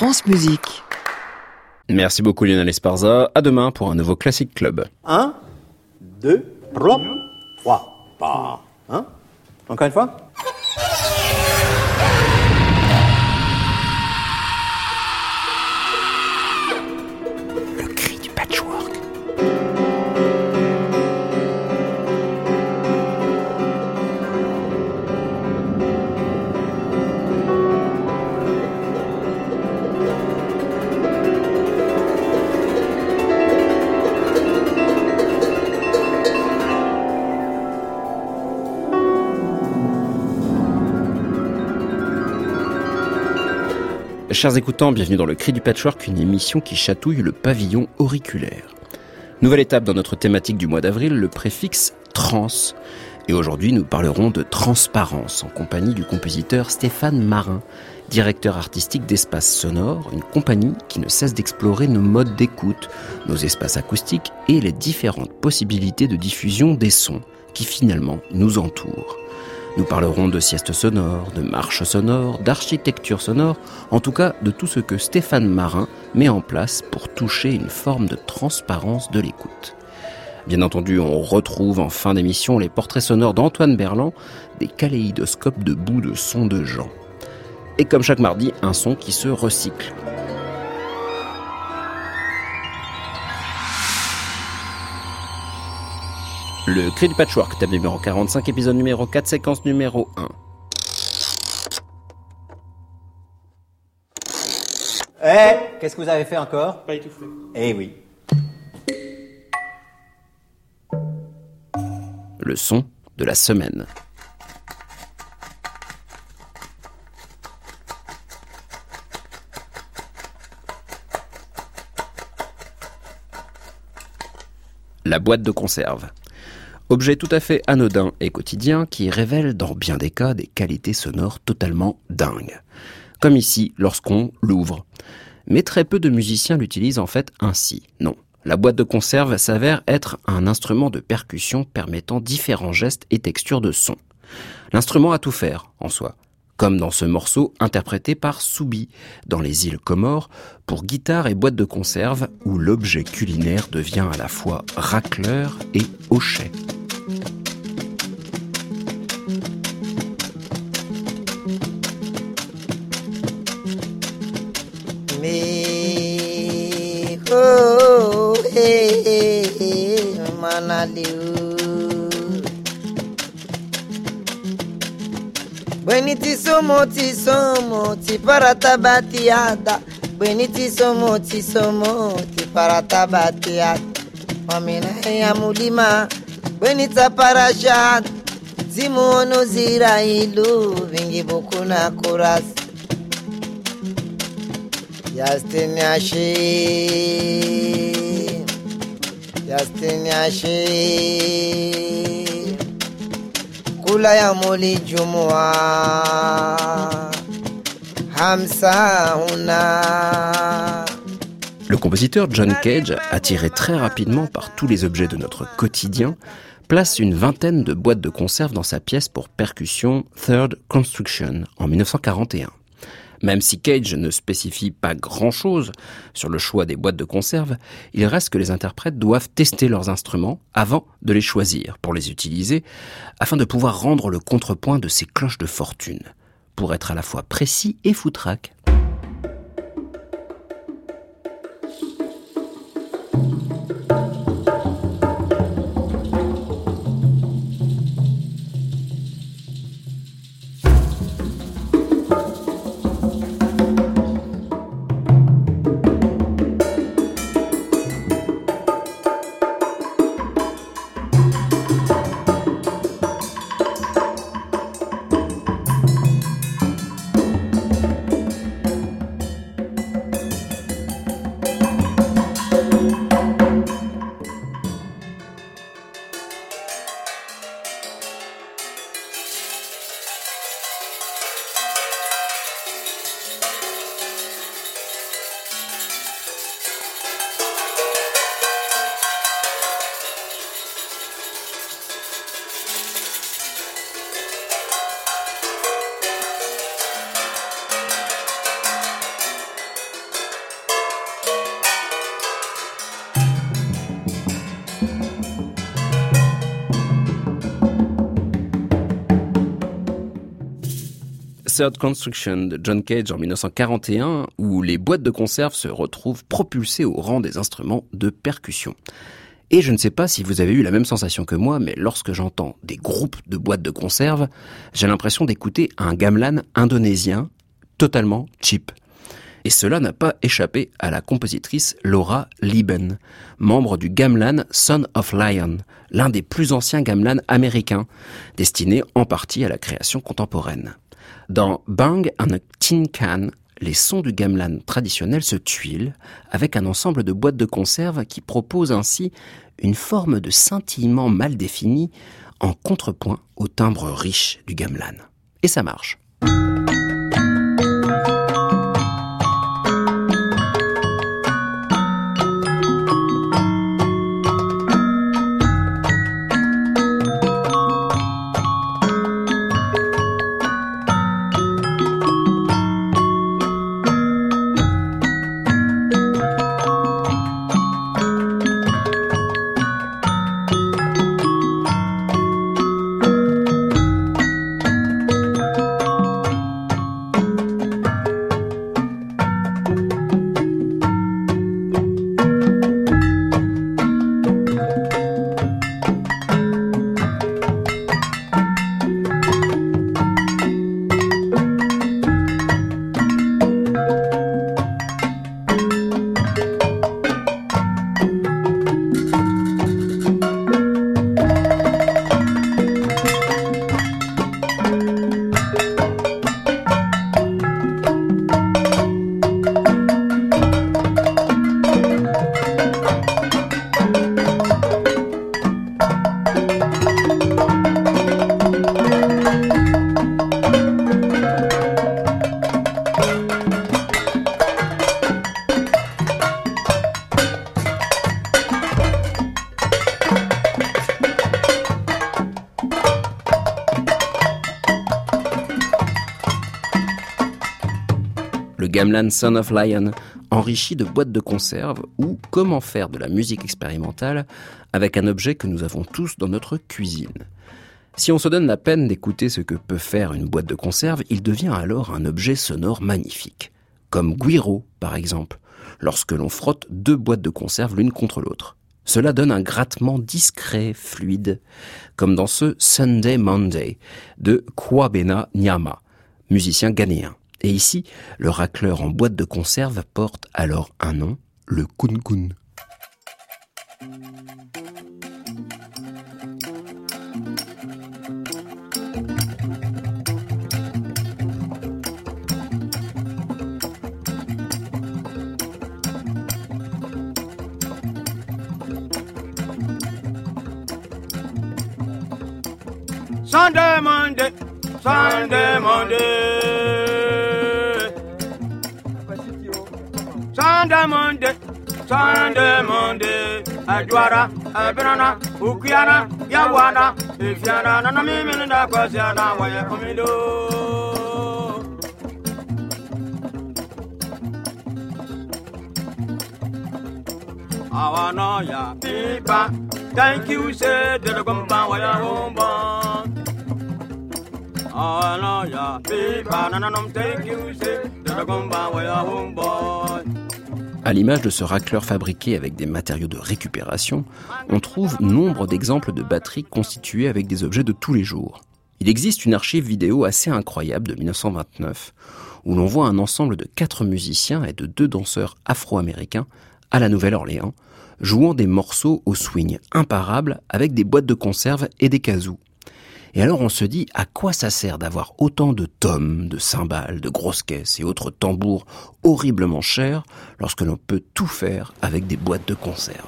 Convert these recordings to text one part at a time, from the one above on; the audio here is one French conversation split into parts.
France Musique. Merci beaucoup Lionel Esparza. À demain pour un nouveau Classic Club. 1, 2, 3, 3, pas. Encore une fois? Chers écoutants, bienvenue dans le Cri du Patchwork, une émission qui chatouille le pavillon auriculaire. Nouvelle étape dans notre thématique du mois d'avril, le préfixe trans. Et aujourd'hui, nous parlerons de transparence en compagnie du compositeur Stéphane Marin, directeur artistique d'Espace Sonore, une compagnie qui ne cesse d'explorer nos modes d'écoute, nos espaces acoustiques et les différentes possibilités de diffusion des sons qui finalement nous entourent. Nous parlerons de sieste sonore, de marche sonore, d'architecture sonore, en tout cas de tout ce que Stéphane Marin met en place pour toucher une forme de transparence de l'écoute. Bien entendu, on retrouve en fin d'émission les portraits sonores d'Antoine Berland, des kaléidoscopes de bouts de sons de gens. Et comme chaque mardi, un son qui se recycle. Le cri du patchwork, thème numéro 45, épisode numéro 4, séquence numéro 1. Eh, qu'est-ce que vous avez fait encore? Pas étouffé. Eh oui. Le son de la semaine. La boîte de conserve. Objet tout à fait anodin et quotidien qui révèle dans bien des cas des qualités sonores totalement dingues. Comme ici lorsqu'on l'ouvre. Mais très peu de musiciens l'utilisent en fait ainsi. Non. La boîte de conserve s'avère être un instrument de percussion permettant différents gestes et textures de son. L'instrument a tout faire en soi, comme dans ce morceau interprété par Soubi dans les îles Comores pour guitare et boîte de conserve où l'objet culinaire devient à la fois racleur et hochet. Me, oh, hey, hey, hey, manaliu. Bweni ti somo ti somo ti parata batiada. Bweni ti somo ti somo ti parata batiada. Mamina ya mulima. Bweni taparashad Zimuono zira ilu Vingi buku na kurasi Justin Yashi Justin Yashi Kula ya jumua Hamsa una Le compositeur John Cage, attiré très rapidement par tous les objets de notre quotidien, place une vingtaine de boîtes de conserve dans sa pièce pour percussion Third Construction en 1941. Même si Cage ne spécifie pas grand-chose sur le choix des boîtes de conserve, il reste que les interprètes doivent tester leurs instruments avant de les choisir pour les utiliser, afin de pouvoir rendre le contrepoint de ces cloches de fortune, pour être à la fois précis et foutraque. Construction de John Cage en 1941, où les boîtes de conserve se retrouvent propulsées au rang des instruments de percussion. Et je ne sais pas si vous avez eu la même sensation que moi, mais lorsque j'entends des groupes de boîtes de conserve, j'ai l'impression d'écouter un gamelan indonésien totalement cheap. Et cela n'a pas échappé à la compositrice Laura Lieben, membre du gamelan Son of Lion, l'un des plus anciens gamelans américains, destiné en partie à la création contemporaine. Dans Bang and a Tin Can, les sons du gamelan traditionnel se tuilent avec un ensemble de boîtes de conserve qui propose ainsi une forme de scintillement mal défini en contrepoint au timbre riche du gamelan. Et ça marche. Son of Lion, enrichi de boîtes de conserve ou comment faire de la musique expérimentale avec un objet que nous avons tous dans notre cuisine. Si on se donne la peine d'écouter ce que peut faire une boîte de conserve, il devient alors un objet sonore magnifique. Comme Guiro, par exemple, lorsque l'on frotte deux boîtes de conserve l'une contre l'autre. Cela donne un grattement discret, fluide, comme dans ce Sunday Monday de Kwabena Nyama, musicien ghanéen. Et ici, le racleur en boîte de conserve porte alors un nom, le kun kun. Sunday, Monday, Sunday, Sunday Monday, Sunday Monday, Adwara, Abirana, Ukiana, Yawana, Ifiana, Nana Mimi, Nakosiana, Waya Comido. Awana ya pipa, thank you, say, the Gumba, Waya Humba. Awana ya pipa, Nananum, thank you, say, the Gumba, Waya Humba. À l'image de ce racleur fabriqué avec des matériaux de récupération, on trouve nombre d'exemples de batteries constituées avec des objets de tous les jours. Il existe une archive vidéo assez incroyable de 1929 où l'on voit un ensemble de quatre musiciens et de deux danseurs afro-américains à la Nouvelle-Orléans jouant des morceaux au swing imparable avec des boîtes de conserve et des kazoo. Et alors on se dit à quoi ça sert d'avoir autant de tomes, de cymbales, de grosses caisses et autres tambours horriblement chers lorsque l'on peut tout faire avec des boîtes de conserve?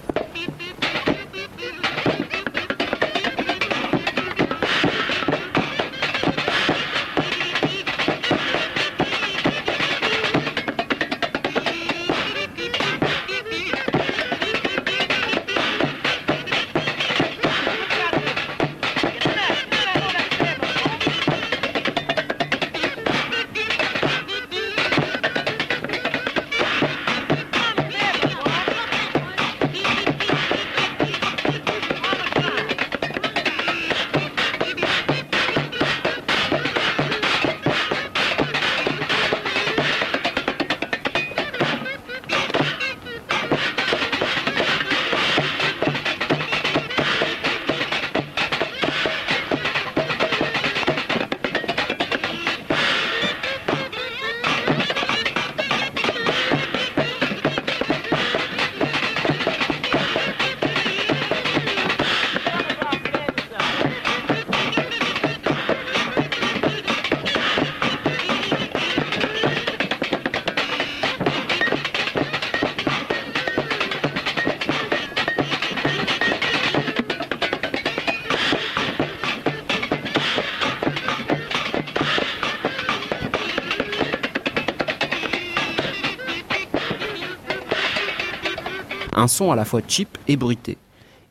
Un son à la fois cheap et bruité.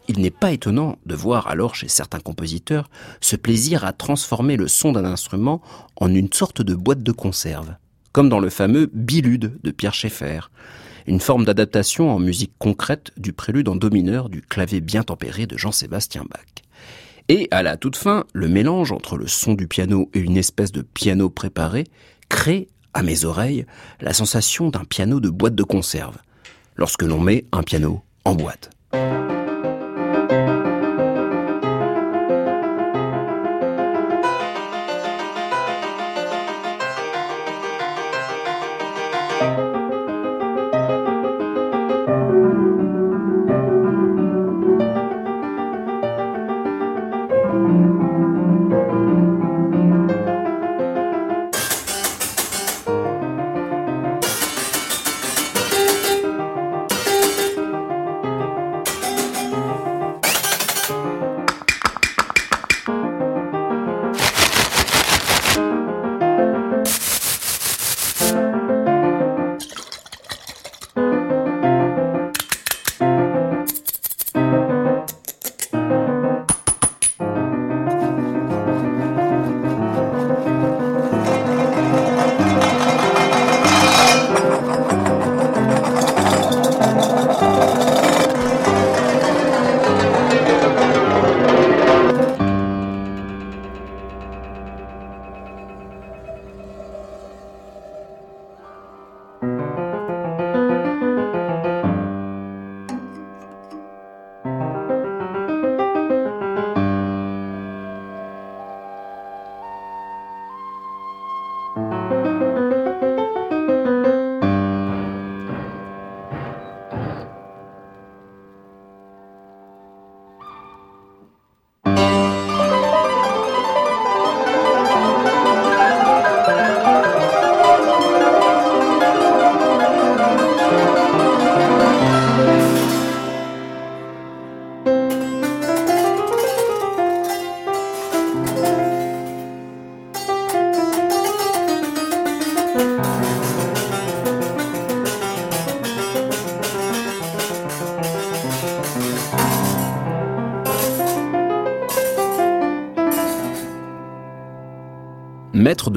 Il n'est pas étonnant de voir alors chez certains compositeurs ce plaisir à transformer le son d'un instrument en une sorte de boîte de conserve, comme dans le fameux Bilude de Pierre Schaeffer, une forme d'adaptation en musique concrète du prélude en do mineur du clavier bien tempéré de Jean-Sébastien Bach. Et à la toute fin, le mélange entre le son du piano et une espèce de piano préparé crée, à mes oreilles, la sensation d'un piano de boîte de conserve, lorsque l'on met un piano en boîte.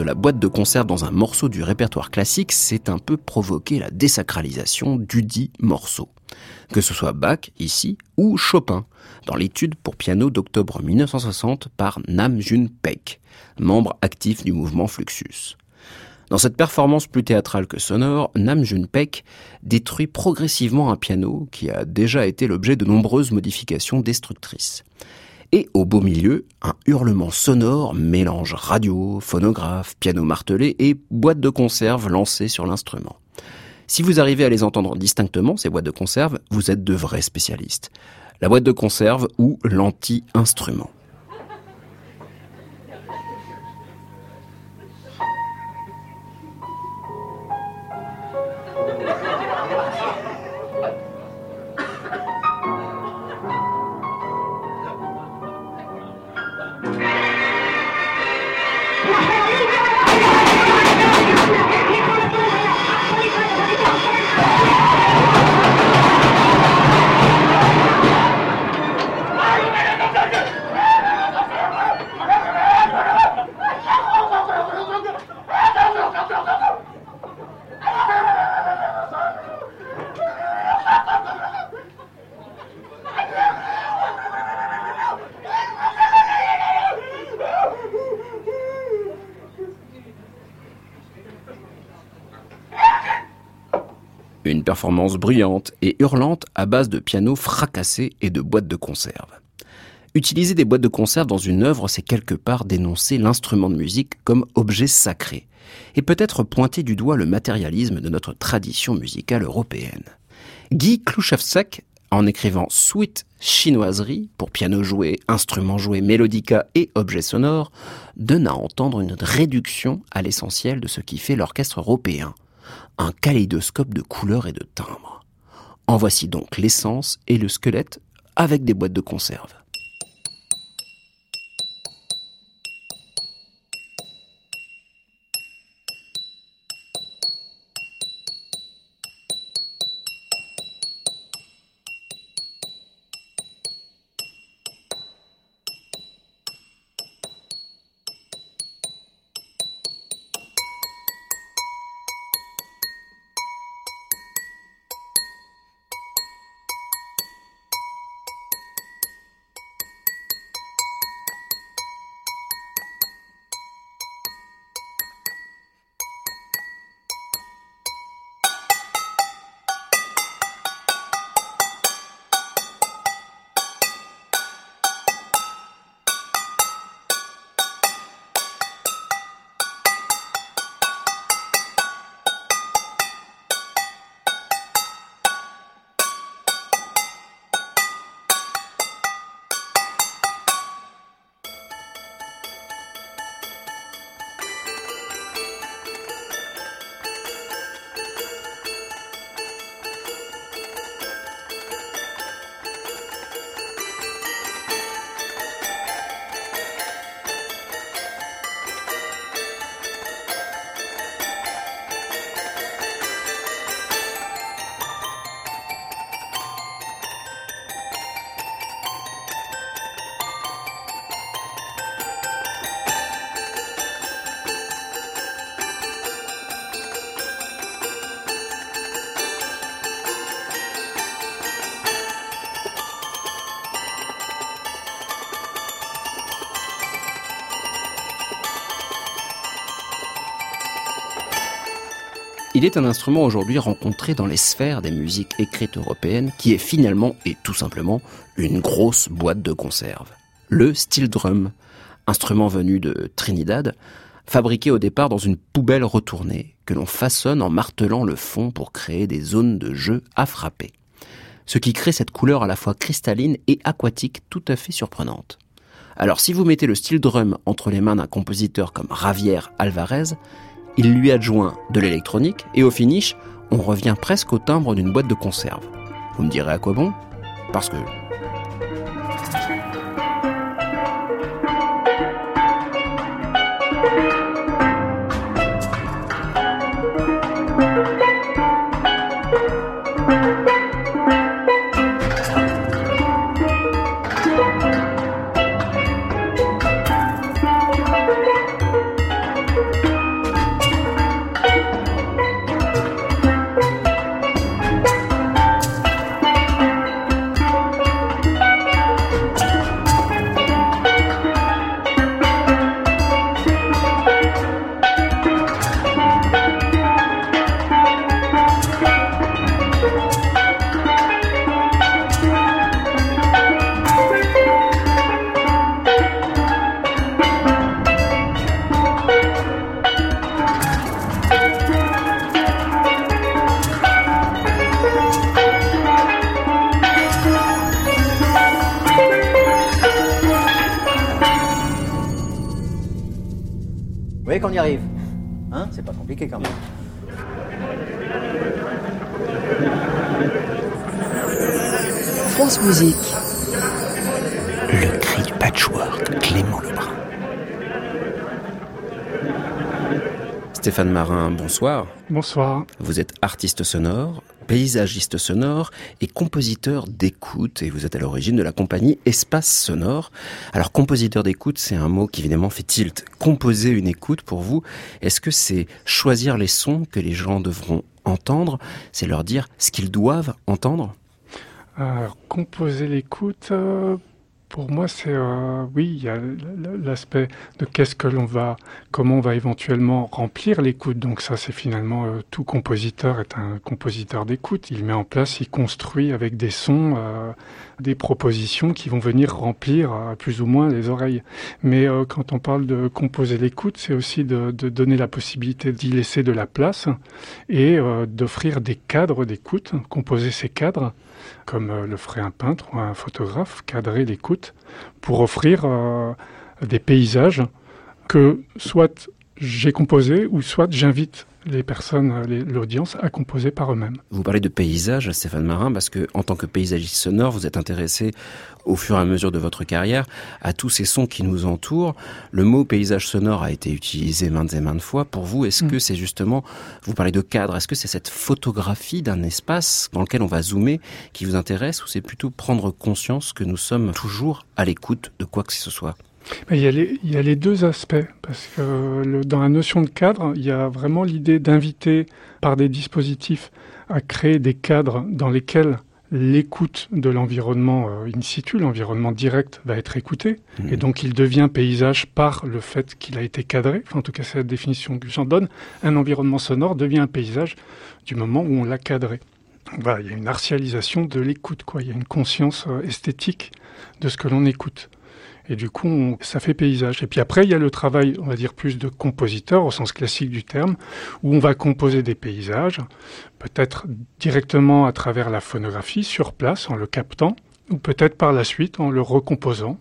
La boîte de concert dans un morceau du répertoire classique, c'est un peu provoquer la désacralisation du dit morceau. Que ce soit Bach, ici, ou Chopin, dans l'étude pour piano d'octobre 1960 par Nam June Paik, membre actif du mouvement Fluxus. Dans cette performance plus théâtrale que sonore, Nam June Paik détruit progressivement un piano qui a déjà été l'objet de nombreuses modifications destructrices. Et au beau milieu, un hurlement sonore mélange radio, phonographe, piano martelé et boîte de conserve lancée sur l'instrument. Si vous arrivez à les entendre distinctement, ces boîtes de conserve, vous êtes de vrais spécialistes. La boîte de conserve ou l'anti-instrument. Une performance bruyante et hurlante à base de piano fracassé et de boîtes de conserve. Utiliser des boîtes de conserve dans une œuvre, c'est quelque part dénoncer l'instrument de musique comme objet sacré, et peut-être pointer du doigt le matérialisme de notre tradition musicale européenne. Guy Klouchavsek, en écrivant Suite chinoiserie pour piano joué, instrument joué, mélodica et objets sonores, donne à entendre une réduction à l'essentiel de ce qui fait l'orchestre européen, un kaléidoscope de couleurs et de timbres. En voici donc l'essence et le squelette avec des boîtes de conserve. Il est un instrument aujourd'hui rencontré dans les sphères des musiques écrites européennes qui est finalement et tout simplement une grosse boîte de conserve. Le steel drum, instrument venu de Trinidad, fabriqué au départ dans une poubelle retournée, que l'on façonne en martelant le fond pour créer des zones de jeu à frapper. Ce qui crée cette couleur à la fois cristalline et aquatique tout à fait surprenante. Alors si vous mettez le steel drum entre les mains d'un compositeur comme Javier Alvarez, il lui adjoint de l'électronique et au finish, on revient presque au timbre d'une boîte de conserve. Vous me direz à quoi bon? Parce que compliqué quand même. France Musique. le cri du patchwork, Clément Lebrun. Stéphane Marin, bonsoir. Bonsoir. Vous êtes artiste sonore, paysagiste sonore et compositeur d'écoute et vous êtes à l'origine de la compagnie Espace Sonore. Alors compositeur d'écoute, c'est un mot qui évidemment fait tilt. Composer une écoute pour vous, est-ce que c'est choisir les sons que les gens devront entendre, c'est leur dire ce qu'ils doivent entendre? Alors, composer l'écoute, euh, pour moi, c'est euh, oui, il y a l'aspect de qu'est-ce que l'on va, comment on va éventuellement remplir l'écoute. Donc ça, c'est finalement euh, tout compositeur est un compositeur d'écoute. Il met en place, il construit avec des sons, euh, des propositions qui vont venir remplir euh, plus ou moins les oreilles. Mais quand on parle de composer l'écoute, c'est aussi de, donner la possibilité d'y laisser de la place et d'offrir des cadres d'écoute, composer ces cadres comme euh, le ferait un peintre ou un photographe, cadrer l'écoute pour offrir euh, des paysages que soit j'ai composés ou soit j'invite les personnes, l'audience à composer par eux-mêmes. Vous parlez de paysage, Stéphane Marin, parce que en tant que paysagiste sonore, vous êtes intéressé au fur et à mesure de votre carrière à tous ces sons qui nous entourent. Le mot paysage sonore a été utilisé maintes et maintes fois. Pour vous, est-ce Mm. que c'est justement, vous parlez de cadre, est-ce que c'est cette photographie d'un espace dans lequel on va zoomer qui vous intéresse ou c'est plutôt prendre conscience que nous sommes toujours à l'écoute de quoi que ce soit? Il, y a les, il y a les deux aspects, parce que le- dans la notion de cadre, il y a vraiment l'idée d'inviter par des dispositifs à créer des cadres dans lesquels l'écoute de l'environnement euh, in situ, l'environnement direct, va être écouté. Et donc il devient paysage par le fait qu'il a été cadré. Enfin, en tout cas, c'est la définition que j'en donne. Un environnement sonore devient un paysage du moment où on l'a cadré. Voilà, il y a une artialisation de l'écoute, quoi. Il y a une conscience euh, esthétique de ce que l'on écoute. Et du coup, ça fait paysage. Et puis après, il y a le travail, on va dire, plus de compositeur, au sens classique du terme, où on va composer des paysages, peut-être directement à travers la phonographie, sur place, en le captant, ou peut-être par la suite en le recomposant,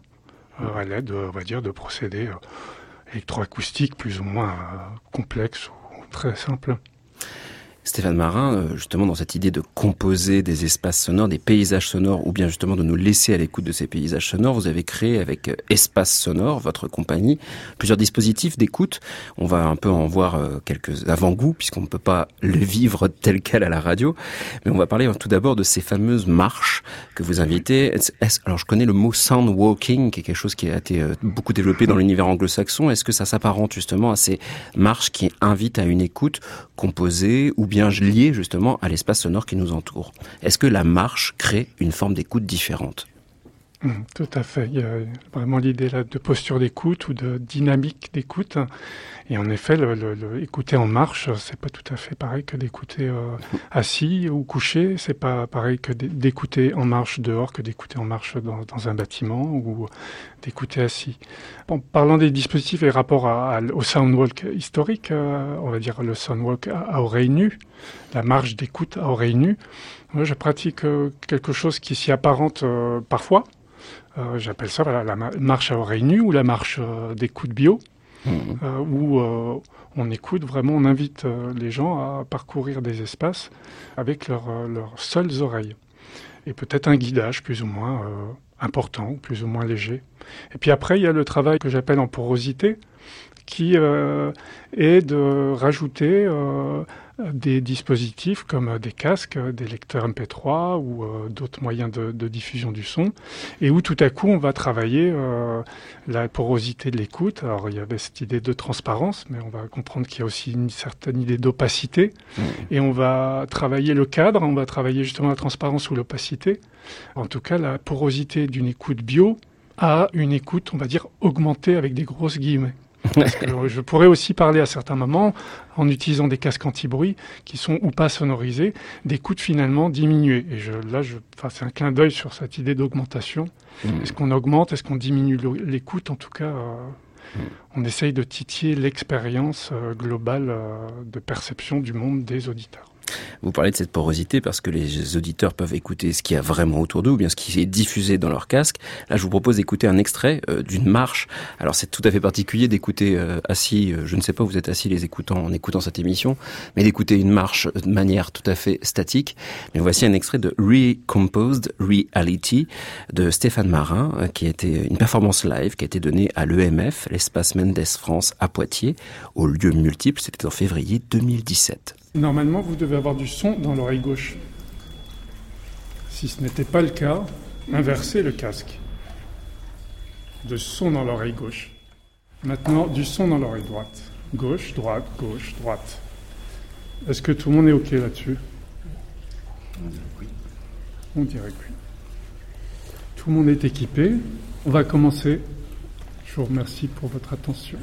euh, à l'aide, on va dire, de procédés euh, électroacoustiques plus ou moins euh, complexes ou très simples. Stéphane Marin, euh, justement dans cette idée de composer des espaces sonores, des paysages sonores, ou bien justement de nous laisser à l'écoute de ces paysages sonores, vous avez créé avec euh, Espace Sonore, votre compagnie, plusieurs dispositifs d'écoute. On va un peu en voir euh, quelques avant-goûts, puisqu'on ne peut pas le vivre tel quel à la radio. Mais on va parler euh, tout d'abord de ces fameuses marches que vous invitez. Alors je connais le mot sound walking, qui est quelque chose qui a été beaucoup développé dans l'univers anglo-saxon. Est-ce que ça s'apparente justement à ces marches qui invitent à une écoute composée ou bien liée justement à l'espace sonore qui nous entoure. Est-ce que la marche crée une forme d'écoute différente? Tout à fait. Il y a vraiment l'idée là de posture d'écoute ou de dynamique d'écoute. Et en effet, écouter en marche, c'est pas tout à fait pareil que d'écouter euh, assis ou couché. C'est pas pareil que d'é- d'écouter en marche dehors que d'écouter en marche dans, un bâtiment ou d'écouter assis. En parlant des dispositifs et rapport au soundwalk historique, euh, on va dire le soundwalk à, à oreille nue, la marche d'écoute à oreille nue. Moi, je pratique euh, quelque chose qui s'y apparente parfois. Euh, J'appelle ça voilà, la ma- marche à oreille nue ou la marche euh, d'écoute bio, Mhm. euh, où euh, on écoute vraiment, on invite euh, les gens à parcourir des espaces avec leurs leurs seules oreilles. Et peut-être un guidage plus ou moins important, plus ou moins léger. Et puis après, il y a le travail que j'appelle en porosité, qui est de rajouter des dispositifs comme euh, des casques, euh, des lecteurs MP3 ou euh, d'autres moyens de, de diffusion du son, et où tout à coup on va travailler euh, la porosité de l'écoute. Alors il y avait cette idée de transparence, mais on va comprendre qu'il y a aussi une certaine idée d'opacité, et on va travailler le cadre, on va travailler justement la transparence ou l'opacité. En tout cas, la porosité d'une écoute bio à une écoute, on va dire, augmentée avec des grosses guillemets. Parce que je pourrais aussi parler à certains moments, en utilisant des casques anti-bruit qui sont ou pas sonorisés, d'écoute finalement diminuée. Et je, là, je, enfin, c'est un clin d'œil sur cette idée d'augmentation. Mhm. Est-ce qu'on augmente, est-ce qu'on diminue l'écoute En tout cas, euh, on essaye de titiller l'expérience euh, globale euh, de perception du monde des auditeurs. Vous parlez de cette porosité parce que les auditeurs peuvent écouter ce qu'il y a vraiment autour d'eux ou bien ce qui est diffusé dans leur casque. Là, je vous propose d'écouter un extrait euh, d'une marche. Alors, c'est tout à fait particulier d'écouter euh, assis, euh, je ne sais pas vous êtes assis les écoutant en écoutant cette émission, mais d'écouter une marche de manière tout à fait statique. Mais voici un extrait de Recomposed Reality de Stéphane Marin, qui a été une performance live qui a été donnée à l'EMF, l'espace Mendes France à Poitiers, au lieu multiple. C'était en février 2017. Normalement, vous devez avoir du son dans l'oreille gauche. Si ce n'était pas le cas, inversez le casque. De son dans l'oreille gauche. Maintenant, du son dans l'oreille droite. Gauche, droite, gauche, droite. Est-ce que tout le monde est OK là-dessus? On dirait que oui. Tout le monde est équipé. On va commencer. Je vous remercie pour votre attention.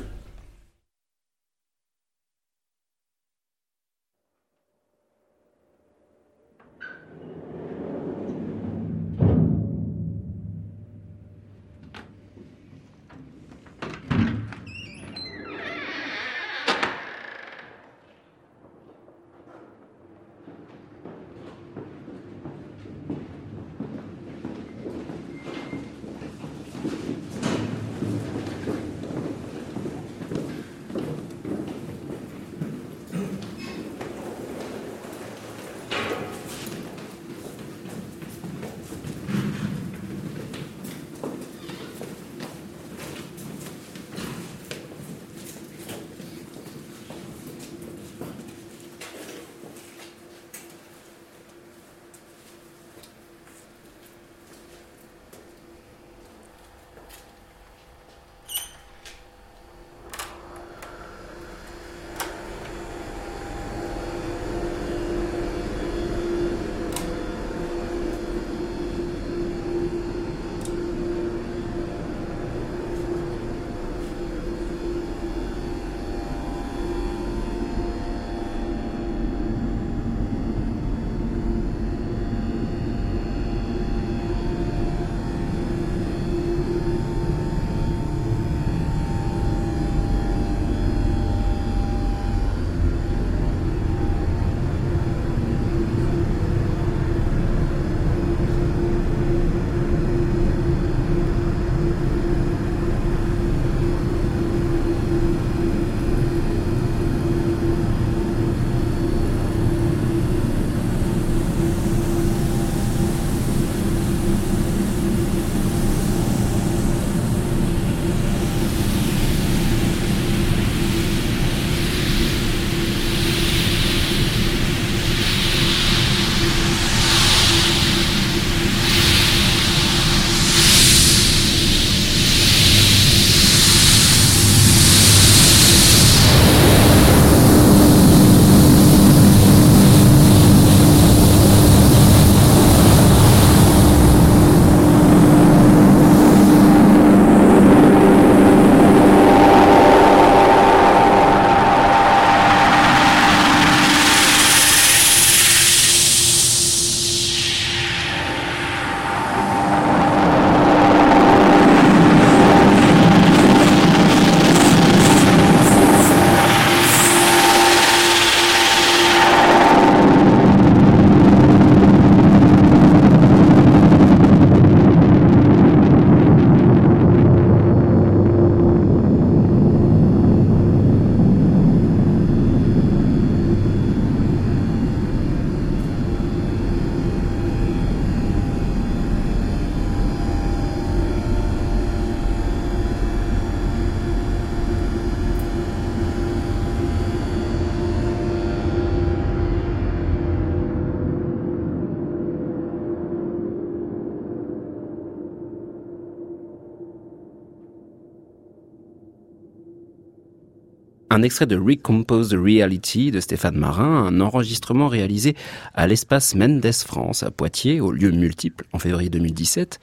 Un extrait de Recompose the Reality de Stéphane Marin, un enregistrement réalisé à l'espace Mendes France à Poitiers, au lieu multiple, en février 2017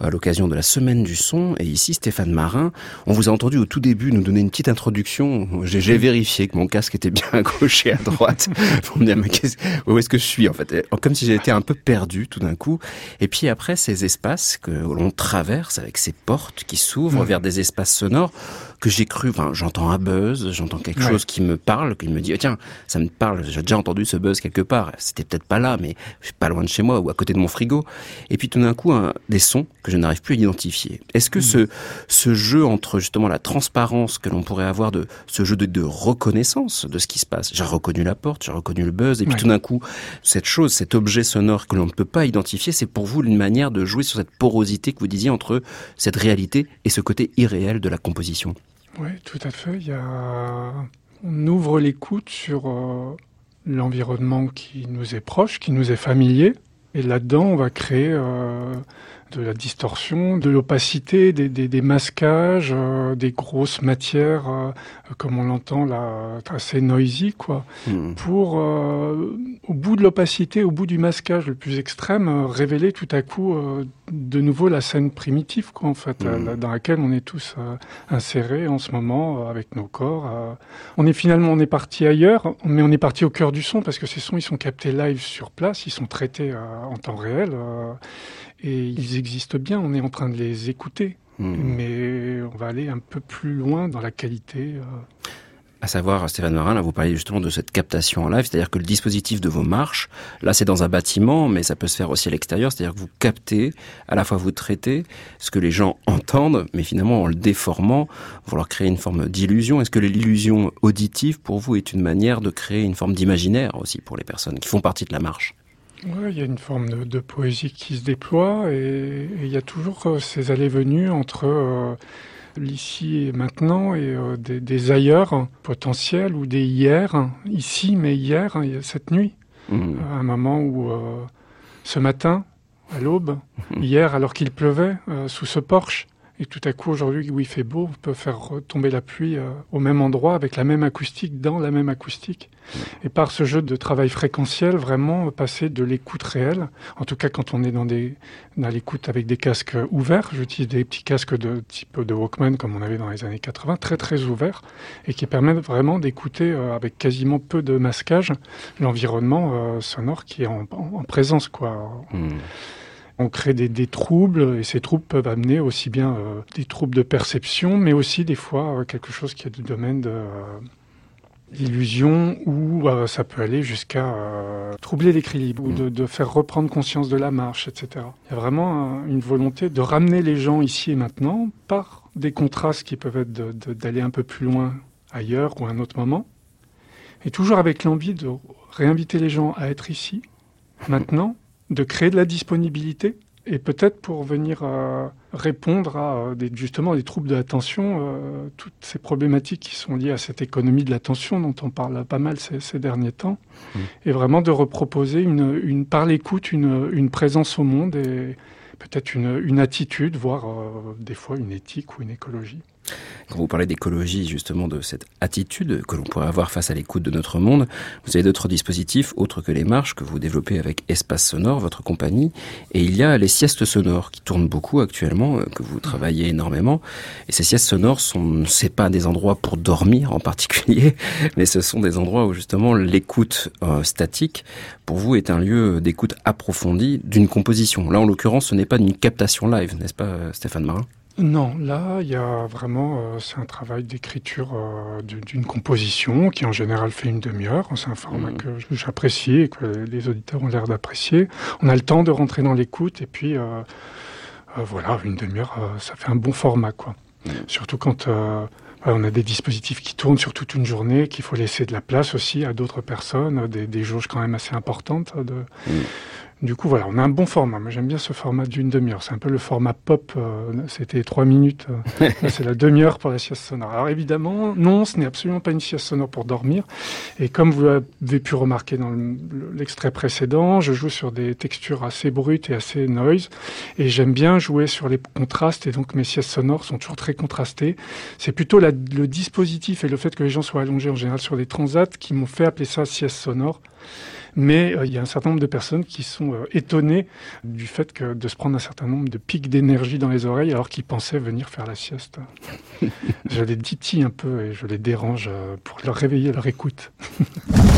à l'occasion de la semaine du son. Et ici, Stéphane Marin, on vous a entendu au tout début nous donner une petite introduction. J'ai vérifié que mon casque était bien à gauche et à droite pour me dire mais où est-ce que je suis en fait? Comme si j'étais un peu perdu tout d'un coup. Et puis après, ces espaces que l'on traverse avec ces portes qui s'ouvrent vers des espaces sonores que j'ai cru, enfin, j'entends un buzz, j'entends quelque chose qui me parle, qui me dit, tiens, ça me parle, j'ai déjà entendu ce buzz quelque part. C'était peut-être pas là, mais je suis pas loin de chez moi ou à côté de mon frigo. Et puis tout d'un coup, des sons que je n'arrive plus à identifier. Est-ce que hmm. ce, ce jeu entre justement la transparence que l'on pourrait avoir de ce jeu de, de reconnaissance de ce qui se passe, j'ai reconnu la porte, j'ai reconnu le buzz, et puis tout d'un coup, cette chose, cet objet sonore que l'on ne peut pas identifier, c'est pour vous une manière de jouer sur cette porosité que vous disiez entre cette réalité et ce côté irréel de la composition. Oui, tout à fait. On ouvre l'écoute sur euh, l'environnement qui nous est proche, qui nous est familier. Et là-dedans, on va créer euh, de la distorsion, de l'opacité, des, des, des, masquages, euh, des grosses matières, euh, comme on l'entend là, assez noisy, quoi, hmm. pour, euh, au bout de l'opacité, au bout du masquage le plus extrême, révéler tout à coup de nouveau la scène primitive, quoi, en fait, hmm. dans laquelle on est tous insérés en ce moment avec nos corps. on est finalement, on est parti ailleurs, mais on est parti au cœur du son parce que ces sons, ils sont captés live sur place, ils sont traités en temps réel et ils existent bien, on est en train de les écouter, hmm. mais on va aller un peu plus loin dans la qualité. Euh. À savoir, Stéphane Marin, là, vous parlez justement de cette captation en live, c'est-à-dire que le dispositif de vos marches, là, c'est dans un bâtiment, mais ça peut se faire aussi à l'extérieur, c'est-à-dire que vous captez, à la fois vous traitez ce que les gens entendent, mais finalement en le déformant, vous leur créez une forme d'illusion. Est-ce que l'illusion auditive, pour vous, est une manière de créer une forme d'imaginaire aussi pour les personnes qui font partie de la marche? Oui, il y a une forme de, poésie qui se déploie et, il y a toujours euh, ces allées-venues entre euh, l'ici et maintenant et euh, des, ailleurs potentiels ou des hier, ici mais hier, cette nuit. Mmh. un moment où ce matin, à l'aube, hier alors qu'il pleuvait, sous ce porche, et tout à coup, aujourd'hui, où il fait beau, on peut faire tomber la pluie euh, au même endroit, avec la même acoustique, dans la même acoustique. Et par ce jeu de travail fréquentiel, vraiment passer de l'écoute réelle, en tout cas quand on est dans, des, dans l'écoute avec des casques ouverts, j'utilise des petits casques de type de Walkman comme on avait dans les années 80, très très ouverts, et qui permettent vraiment d'écouter euh, avec quasiment peu de masquage l'environnement euh, sonore qui est en, présence. quoi. Hmm on crée des, troubles et ces troubles peuvent amener aussi bien euh, des troubles de perception, mais aussi des fois euh, quelque chose qui est du domaine de l'illusion ou ça peut aller jusqu'à troubler l'équilibre ou de, faire reprendre conscience de la marche, etc. Il y a vraiment une volonté de ramener les gens ici et maintenant par des contrastes qui peuvent être d'aller un peu plus loin ailleurs ou à un autre moment, et toujours avec l'envie de réinviter les gens à être ici, maintenant, de créer de la disponibilité et peut-être pour venir euh, répondre à euh, des, justement des troubles de l'attention, euh, toutes ces problématiques qui sont liées à cette économie de l'attention dont on parle pas mal ces, derniers temps, mmh. et vraiment de reproposer une, une par l'écoute une, une, présence au monde et peut-être une, une, attitude, voire des fois une éthique ou une écologie. Quand vous parlez d'écologie, justement, de cette attitude que l'on pourrait avoir face à l'écoute de notre monde, vous avez d'autres dispositifs autres que les marches que vous développez avec Espace Sonore, votre compagnie. Et il y a les siestes sonores qui tournent beaucoup actuellement, euh, que vous travaillez énormément. Et ces siestes sonores sont, c'est pas des endroits pour dormir en particulier, mais ce sont des endroits où justement l'écoute euh, statique, pour vous, est un lieu d'écoute approfondie d'une composition. Là, en l'occurrence, ce n'est pas une captation live, n'est-ce pas, euh, Stéphane Marin? Non, là, il y a vraiment, euh, c'est un travail d'écriture euh, d'une composition qui en général fait une demi-heure. C'est un format mmh. que j'apprécie et que les auditeurs ont l'air d'apprécier. On a le temps de rentrer dans l'écoute et puis euh, voilà, une demi-heure, ça fait un bon format, quoi. Mmh. Surtout quand on a des dispositifs qui tournent sur toute une journée, qu'il faut laisser de la place aussi à d'autres personnes, des, jauges quand même assez importantes de. Mmh. Du coup, voilà, on a un bon format. Moi, j'aime bien ce format d'une demi-heure. C'est un peu le format pop. euh, C'était trois minutes. euh, c'est la demi-heure pour la sieste sonore. Alors évidemment, non, ce n'est absolument pas une sieste sonore pour dormir. Et comme vous l'avez pu remarquer dans le- l'extrait précédent, je joue sur des textures assez brutes et assez noise. Et j'aime bien jouer sur les contrastes. Et donc, mes siestes sonores sont toujours très contrastées. C'est plutôt la- le dispositif et le fait que les gens soient allongés en général sur des transats qui m'ont fait appeler ça sieste sonore. Mais euh, il y a un certain nombre de personnes qui sont euh, étonnées du fait que de se prendre un certain nombre de pics d'énergie dans les oreilles alors qu'ils pensaient venir faire la sieste. je les titille un peu et je les dérange euh, pour leur réveiller leur écoute.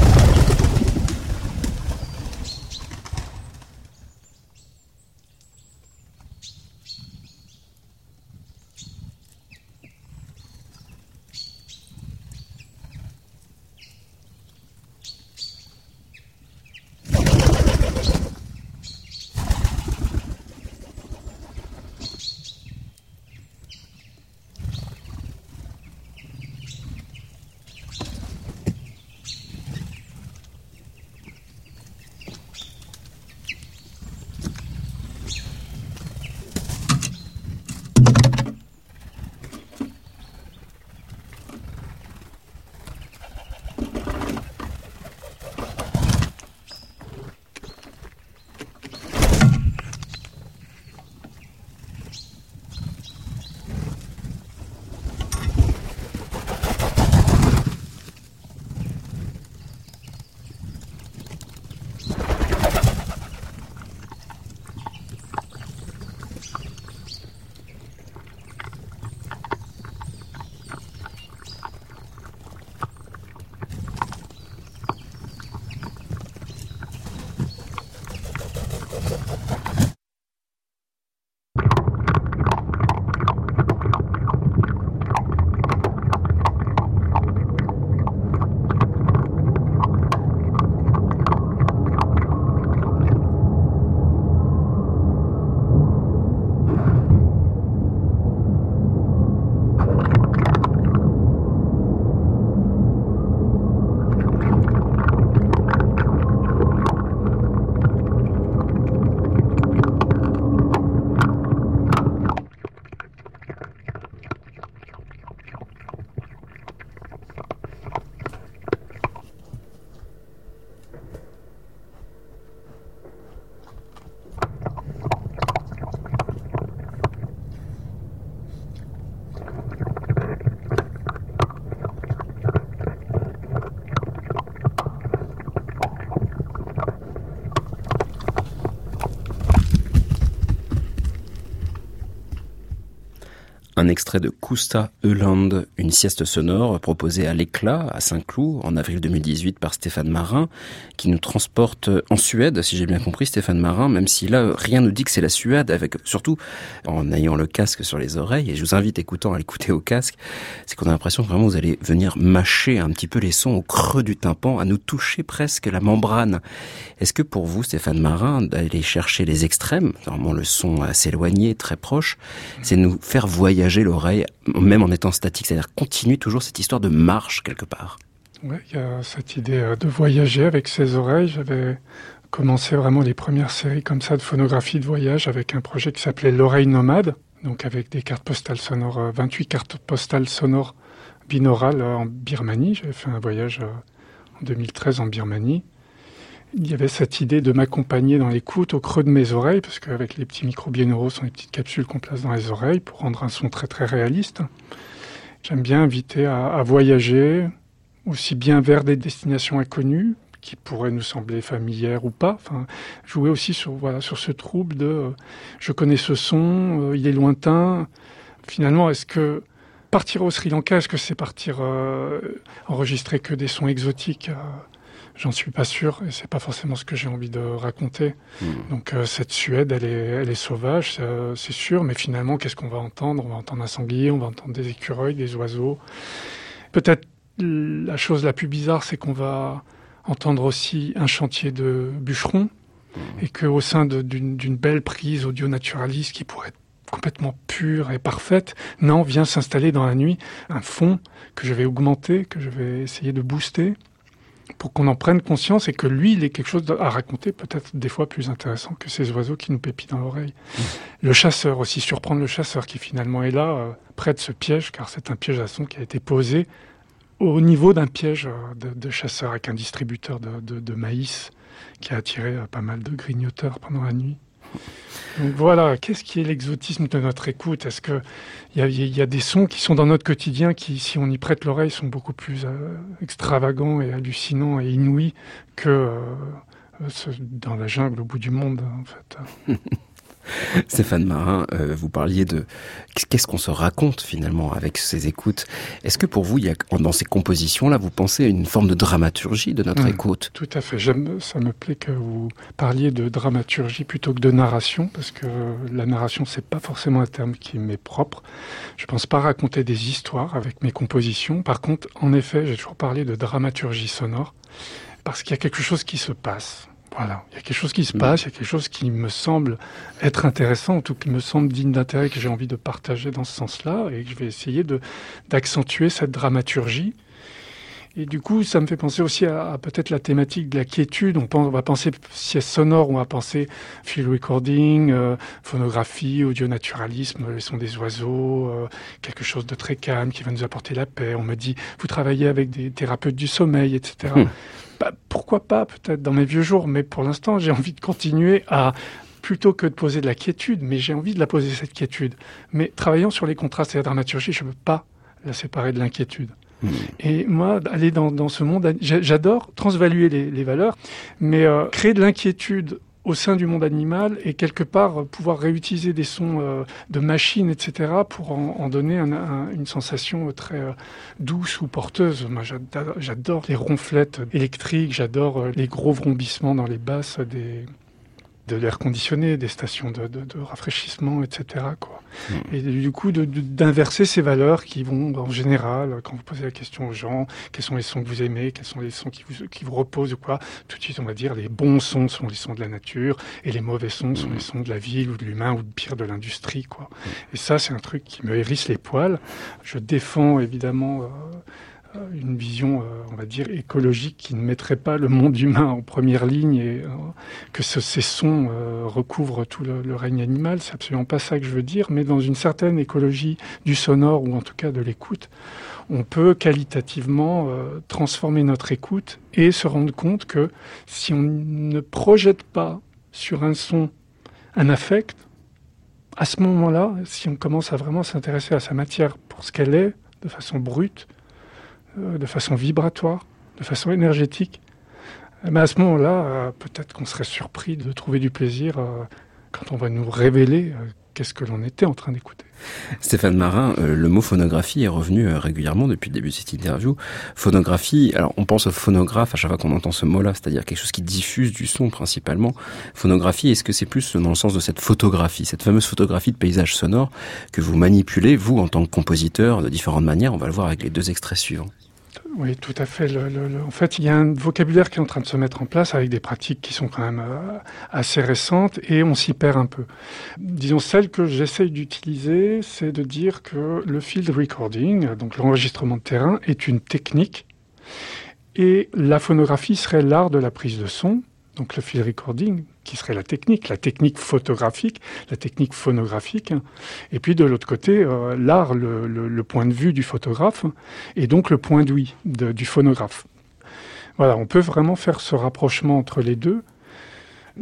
Un extrait de Kusta Öland, une sieste sonore proposée à l'éclat à Saint-Cloud en avril 2018 par Stéphane Marin, qui nous transporte en Suède, si j'ai bien compris Stéphane Marin, même si là rien ne dit que c'est la Suède, avec surtout en ayant le casque sur les oreilles, et je vous invite écoutant à l'écouter au casque, c'est qu'on a l'impression vraiment vous allez venir mâcher un petit peu les sons au creux du tympan, à nous toucher presque la membrane. Est-ce que pour vous, Stéphane Marin, d'aller chercher les extrêmes, normalement le son assez éloigné, très proche, c'est nous faire voyager l'oreille, même en étant statique, c'est-à-dire continuer toujours cette histoire de marche quelque part. Ouais, il y a cette idée euh, de voyager avec ses oreilles. J'avais commencé vraiment les premières séries comme ça de phonographie de voyage avec un projet qui s'appelait L'oreille nomade, donc avec des cartes postales sonores, euh, 28 cartes postales sonores binaurales euh, en Birmanie. J'avais fait un voyage euh, en 2013 en Birmanie. Il y avait cette idée de m'accompagner dans l'écoute au creux de mes oreilles, parce qu'avec les petits micros binauraux, ce sont des petites capsules qu'on place dans les oreilles pour rendre un son très très réaliste. J'aime bien inviter à, voyager, aussi bien vers des destinations inconnues, qui pourraient nous sembler familières ou pas. Enfin, jouer aussi sur, voilà, sur ce trouble de euh, je connais ce son, euh, il est lointain. Finalement, est-ce que partir au Sri Lanka, est-ce que c'est partir euh, enregistrer que des sons exotiques J'en suis pas sûr et c'est pas forcément ce que j'ai envie de raconter. Mmh. Donc euh, cette Suède, elle est, elle est sauvage, c'est sûr, mais finalement, qu'est-ce qu'on va entendre? On va entendre un sanglier, on va entendre des écureuils, des oiseaux. Peut-être la chose la plus bizarre, c'est qu'on va entendre aussi un chantier de bûcherons et qu'au sein d'une belle prise audio naturaliste qui pourrait être complètement pure et parfaite, non, vient s'installer dans la nuit un fond que je vais augmenter, que je vais essayer de booster pour qu'on en prenne conscience et que lui, il ait quelque chose à raconter, peut-être des fois plus intéressant que ces oiseaux qui nous pépient dans l'oreille. Le chasseur aussi, surprendre le chasseur qui finalement est là, euh, près de ce piège, car c'est un piège à son qui a été posé au niveau d'un piège euh, de, de chasseur avec un distributeur de, de- de maïs qui a attiré euh, pas mal de grignoteurs pendant la nuit. Donc voilà, qu'est-ce qui est l'exotisme de notre écoute? Est-ce que il y a, y a des sons qui sont dans notre quotidien qui, si on y prête l'oreille, sont beaucoup plus euh, extravagants et hallucinants et inouïs que euh, dans la jungle au bout du monde, en fait? Stéphane Marin, euh, vous parliez de qu'est-ce qu'on se raconte finalement avec ces écoutes. Est-ce que pour vous, il y a, dans ces compositions-là, vous pensez à une forme de dramaturgie de notre Mm. écoute? Tout à fait. Ça me plaît que vous parliez de dramaturgie plutôt que de narration, parce que la narration, c'est pas forcément un terme qui m'est propre. Je pense pas raconter des histoires avec mes compositions. Par contre, en effet, j'ai toujours parlé de dramaturgie sonore, parce qu'il y a quelque chose qui se passe. Voilà, il y a quelque chose qui se Mm. passe, il y a quelque chose qui me semble être intéressant, ou tout qui me semble digne d'intérêt, que j'ai envie de partager dans ce sens-là, et que je vais essayer de d'accentuer cette dramaturgie. Et du coup, ça me fait penser aussi à, à peut-être la thématique de la quiétude. On, pense, on va penser siège sonore, on va penser field recording, euh, phonographie, audio-naturalisme, les sons des oiseaux, euh, quelque chose de très calme qui va nous apporter la paix. On me dit, vous travaillez avec des thérapeutes du sommeil, etc. Hmm. Bah, pourquoi pas, peut-être dans mes vieux jours, mais pour l'instant, j'ai envie de continuer à plutôt que de poser de la quiétude, mais j'ai envie de la poser cette quiétude. Mais travaillant sur les contrastes et la dramaturgie, je ne peux pas la séparer de l'inquiétude. Et moi, aller dans, ce monde, j'a- j'adore transvaluer les, valeurs, mais euh, créer de l'inquiétude au sein du monde animal et quelque part euh, pouvoir réutiliser des sons euh, de machines, etc., pour en, donner un- un- une sensation très douce ou porteuse. Moi, j'adore, les ronflettes électriques, j'adore les gros vrombissements dans les basses des de l'air conditionné, des stations de, de- de rafraîchissement, etc. Quoi. Et du coup, d'inverser ces valeurs qui vont, en général, quand vous posez la question aux gens, quels sont les sons que vous aimez, quels sont les sons qui vous, qui vous reposent ou quoi, tout de suite, on va dire, les bons sons sont les sons de la nature, et les mauvais sons sont les sons de la ville ou de l'humain ou de pire de l'industrie. quoi. Et ça, c'est un truc qui me hérisse les poils. Je défends, évidemment... euh, une vision, euh, on va dire, écologique qui ne mettrait pas le monde humain en première ligne et euh, que ce- ces sons euh, recouvrent tout le, le règne animal. C'est absolument pas ça que je veux dire, mais dans une certaine écologie du sonore ou en tout cas de l'écoute, on peut qualitativement euh, transformer notre écoute et se rendre compte que si on ne projette pas sur un son un affect, à ce moment-là, si on commence à vraiment s'intéresser à sa matière pour ce qu'elle est, de façon brute, euh, de façon vibratoire, de façon énergétique, ben, à ce moment-là, euh, peut-être qu'on serait surpris de trouver du plaisir euh, quand on va nous révéler euh, qu'est-ce que l'on était en train d'écouter. Stéphane Marin, euh, le mot phonographie est revenu euh, régulièrement depuis le début de cette interview. Phonographie, alors on pense au phonographe à chaque fois qu'on entend ce mot-là, c'est-à-dire quelque chose qui diffuse du son principalement. Phonographie, est-ce que c'est plus dans le sens de cette photographie, cette fameuse photographie de paysage sonore que vous manipulez, vous, en tant que compositeur, de différentes manières? On va le voir avec les deux extraits suivants. Oui, tout à fait. Le- en fait, il y a un vocabulaire qui est en train de se mettre en place avec des pratiques qui sont quand même euh, assez récentes et on s'y perd un peu. Disons, celle que j'essaye d'utiliser, c'est de dire que le field recording, donc l'enregistrement de terrain, est une technique et la phonographie serait l'art de la prise de son, donc le field recording, qui serait la technique, la technique photographique, la technique phonographique, et puis de l'autre côté, euh, l'art, le, point de vue du photographe, et donc le point d'ouïe du phonographe. Voilà, on peut vraiment faire ce rapprochement entre les deux.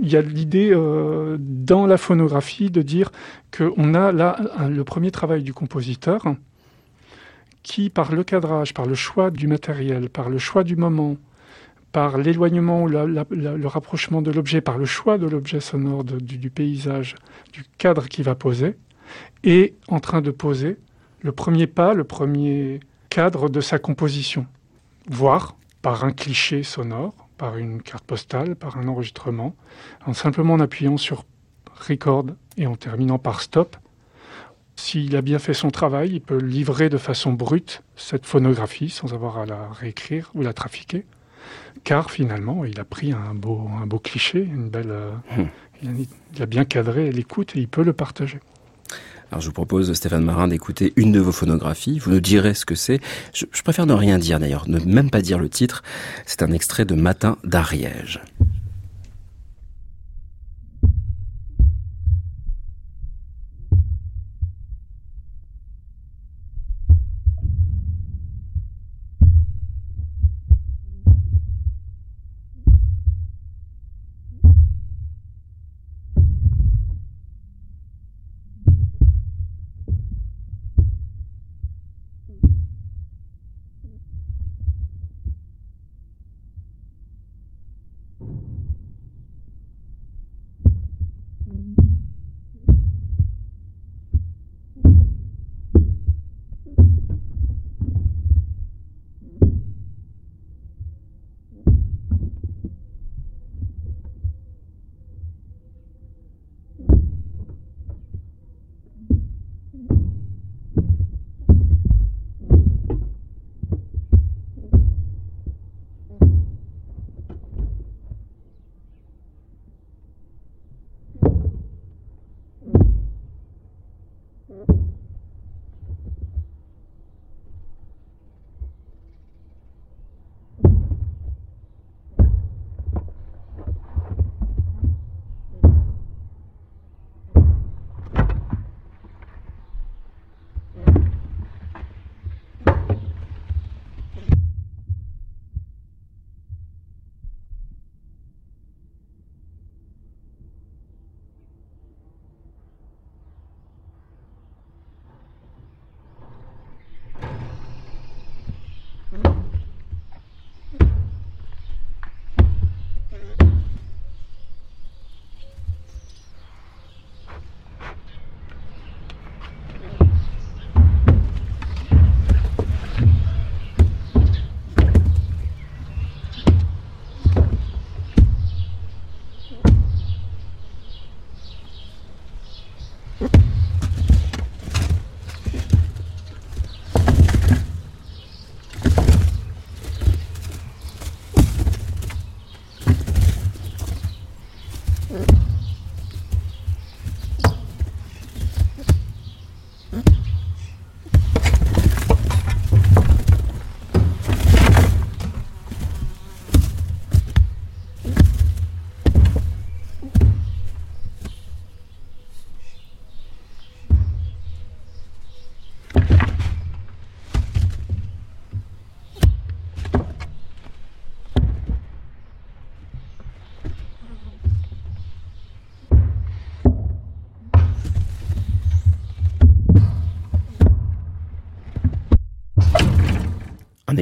Il y a l'idée euh, dans la phonographie de dire qu'on a là le premier travail du compositeur qui, par le cadrage, par le choix du matériel, par le choix du moment, par l'éloignement ou le rapprochement de l'objet, par le choix de l'objet sonore, du, paysage, du cadre qu'il va poser, est en train de poser le premier pas, le premier cadre de sa composition, voire par un cliché sonore, par une carte postale, par un enregistrement, en simplement en appuyant sur record et en terminant par stop. S'il a bien fait son travail, il peut livrer de façon brute cette phonographie sans avoir à la réécrire ou la trafiquer. Car finalement, il a pris un beau, un beau cliché, une belle, euh, Hmm. il, a, il a bien cadré l'écoute et il peut le partager. Alors je vous propose, Stéphane Marin, d'écouter une de vos phonographies. Vous nous direz ce que c'est. Je, je préfère ne rien dire d'ailleurs, ne même pas dire le titre. C'est un extrait de Matin d'Ariège.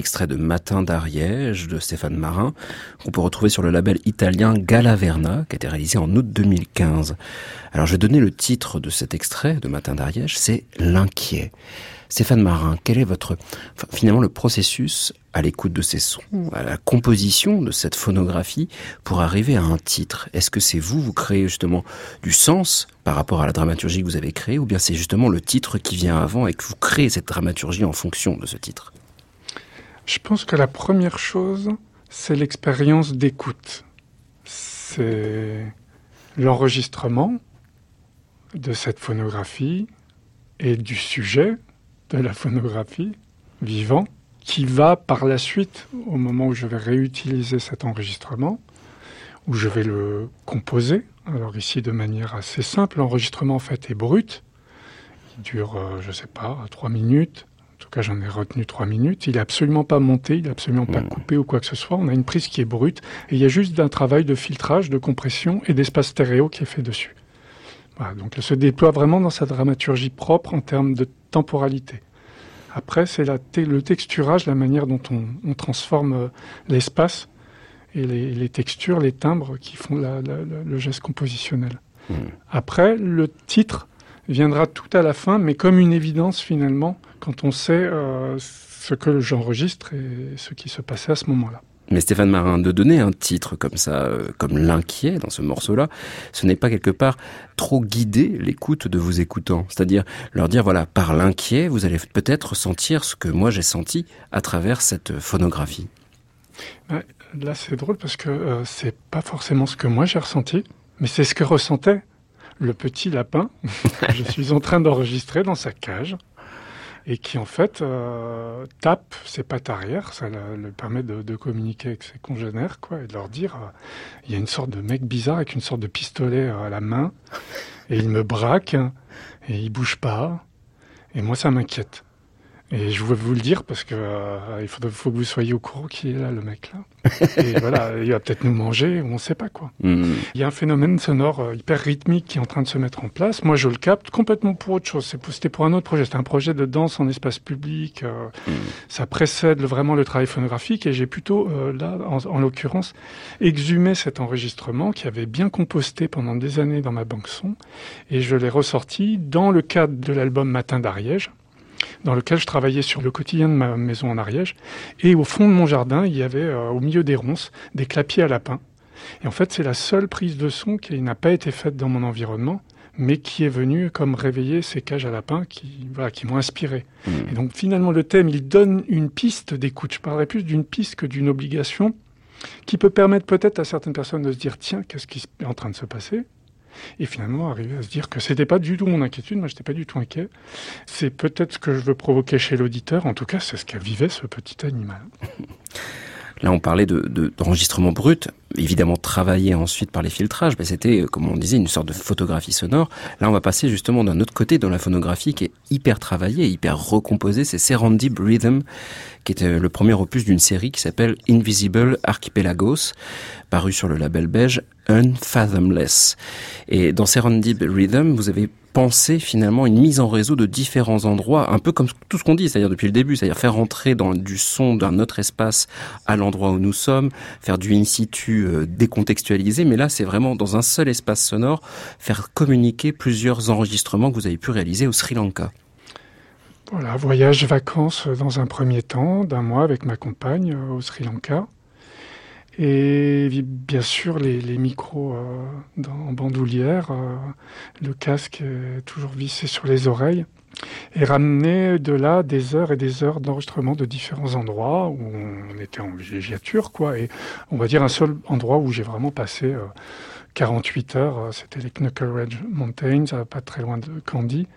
Extrait de Matin d'Ariège de Stéphane Marin qu'on peut retrouver sur le label italien Galaverna qui a été réalisé en août 2015. Alors je vais donner le titre de cet extrait de Matin d'Ariège, c'est L'inquiet. Stéphane Marin, quel est votre finalement le processus à l'écoute de ces sons, à la composition de cette phonographie pour arriver à un titre? Est-ce que c'est vous, vous créez justement du sens par rapport à la dramaturgie que vous avez créée, ou bien c'est justement le titre qui vient avant et que vous créez cette dramaturgie en fonction de ce titre? Je pense que la première chose, c'est l'expérience d'écoute. C'est l'enregistrement de cette phonographie et du sujet de la phonographie vivant qui va par la suite, au moment où je vais réutiliser cet enregistrement, où je vais le composer. Alors ici de manière assez simple, l'enregistrement en fait est brut. Il dure, euh, je ne sais pas, trois minutes. En tout cas, j'en ai retenu trois minutes. Il n'est absolument pas monté, il n'est absolument pas Mmh. coupé ou quoi que ce soit. On a une prise qui est brute et il y a juste un travail de filtrage, de compression et d'espace stéréo qui est fait dessus. Voilà, donc elle se déploie vraiment dans sa dramaturgie propre en termes de temporalité. Après, c'est te- le texturage, la manière dont on, on transforme euh, l'espace et les, les textures, les timbres qui font la- la- la- le geste compositionnel. Mmh. Après, le titre viendra tout à la fin, mais comme une évidence finalement, quand on sait euh, ce que j'enregistre et ce qui se passait à ce moment-là. Mais Stéphane Marin, de donner un titre comme ça, euh, comme l'inquiet dans ce morceau-là, ce n'est pas quelque part trop guider l'écoute de vos écoutants. C'est-à-dire leur dire, voilà, par l'inquiet, vous allez peut-être sentir ce que moi j'ai senti à travers cette phonographie. Là, c'est drôle parce que euh, c'est pas forcément ce que moi j'ai ressenti, mais c'est ce que ressentait le petit lapin que je suis en train d'enregistrer dans sa cage et qui en fait euh, tape ses pattes arrière, ça le, le permet de, communiquer avec ses congénères quoi, et de leur dire euh, il y a une sorte de mec bizarre avec une sorte de pistolet à la main et il me braque et il bouge pas et moi ça m'inquiète. Et je veux vous le dire parce que euh, il faut, faut que vous soyez au courant qui est là, le mec là. Et voilà, il va peut-être nous manger, on sait pas quoi. Hmm. Il y a un phénomène sonore euh, hyper rythmique qui est en train de se mettre en place. Moi, je le capte complètement pour autre chose. C'était pour un autre projet. C'était un projet de danse en espace public. euh, Ça précède vraiment le travail phonographique et j'ai plutôt, euh, là, en, en l'occurrence, exhumé cet enregistrement qui avait bien composté pendant des années dans ma banque son et je l'ai ressorti dans le cadre de l'album Matin d'Ariège dans lequel je travaillais sur le quotidien de ma maison en Ariège. Et au fond de mon jardin, il y avait, euh, au milieu des ronces, des clapiers à lapins. Et en fait, c'est la seule prise de son qui n'a pas été faite dans mon environnement, mais qui est venue comme réveiller ces cages à lapins qui, voilà, qui m'ont inspiré. Et donc finalement, le thème, il donne une piste d'écoute. Je parlerais plus d'une piste que d'une obligation qui peut permettre peut-être à certaines personnes de se dire, tiens, qu'est-ce qui est en train de se passer? Et finalement arriver à se dire que c'était pas du tout mon inquiétude, moi j'étais pas du tout inquiet. C'est peut-être ce que je veux provoquer chez l'auditeur, en tout cas c'est ce qu'a vivait ce petit animal. Là, on parlait de, de- d'enregistrement brut, évidemment travaillé ensuite par les filtrages, mais c'était, euh, comme on disait, une sorte de photographie sonore. Là, on va passer justement d'un autre côté dans la phonographie qui est hyper travaillée, hyper recomposée. C'est Serendip Rhythm, qui était le premier opus d'une série qui s'appelle Invisible Archipelagos, paru sur le label belge Unfathomless. Et dans Serendip Rhythm, vous avez pensé finalement une mise en réseau de différents endroits, un peu comme tout ce qu'on dit, c'est-à-dire depuis le début, c'est-à-dire faire entrer dans du son d'un autre espace à l'endroit où nous sommes, faire du in situ euh, décontextualisé, mais là c'est vraiment dans un seul espace sonore, faire communiquer plusieurs enregistrements que vous avez pu réaliser au Sri Lanka. Voilà, voyage vacances euh, dans un premier temps, d'un mois avec ma compagne euh, au Sri Lanka. Et bien sûr, les, micros euh, en bandoulière, euh, le casque toujours vissé sur les oreilles. Et ramener de là des heures et des heures d'enregistrement de différents endroits où on était en villégiature, quoi. Et on va dire un seul endroit où j'ai vraiment passé euh, 48 heures, euh, c'était les Knuckle Ridge Mountains, pas très loin de Candy,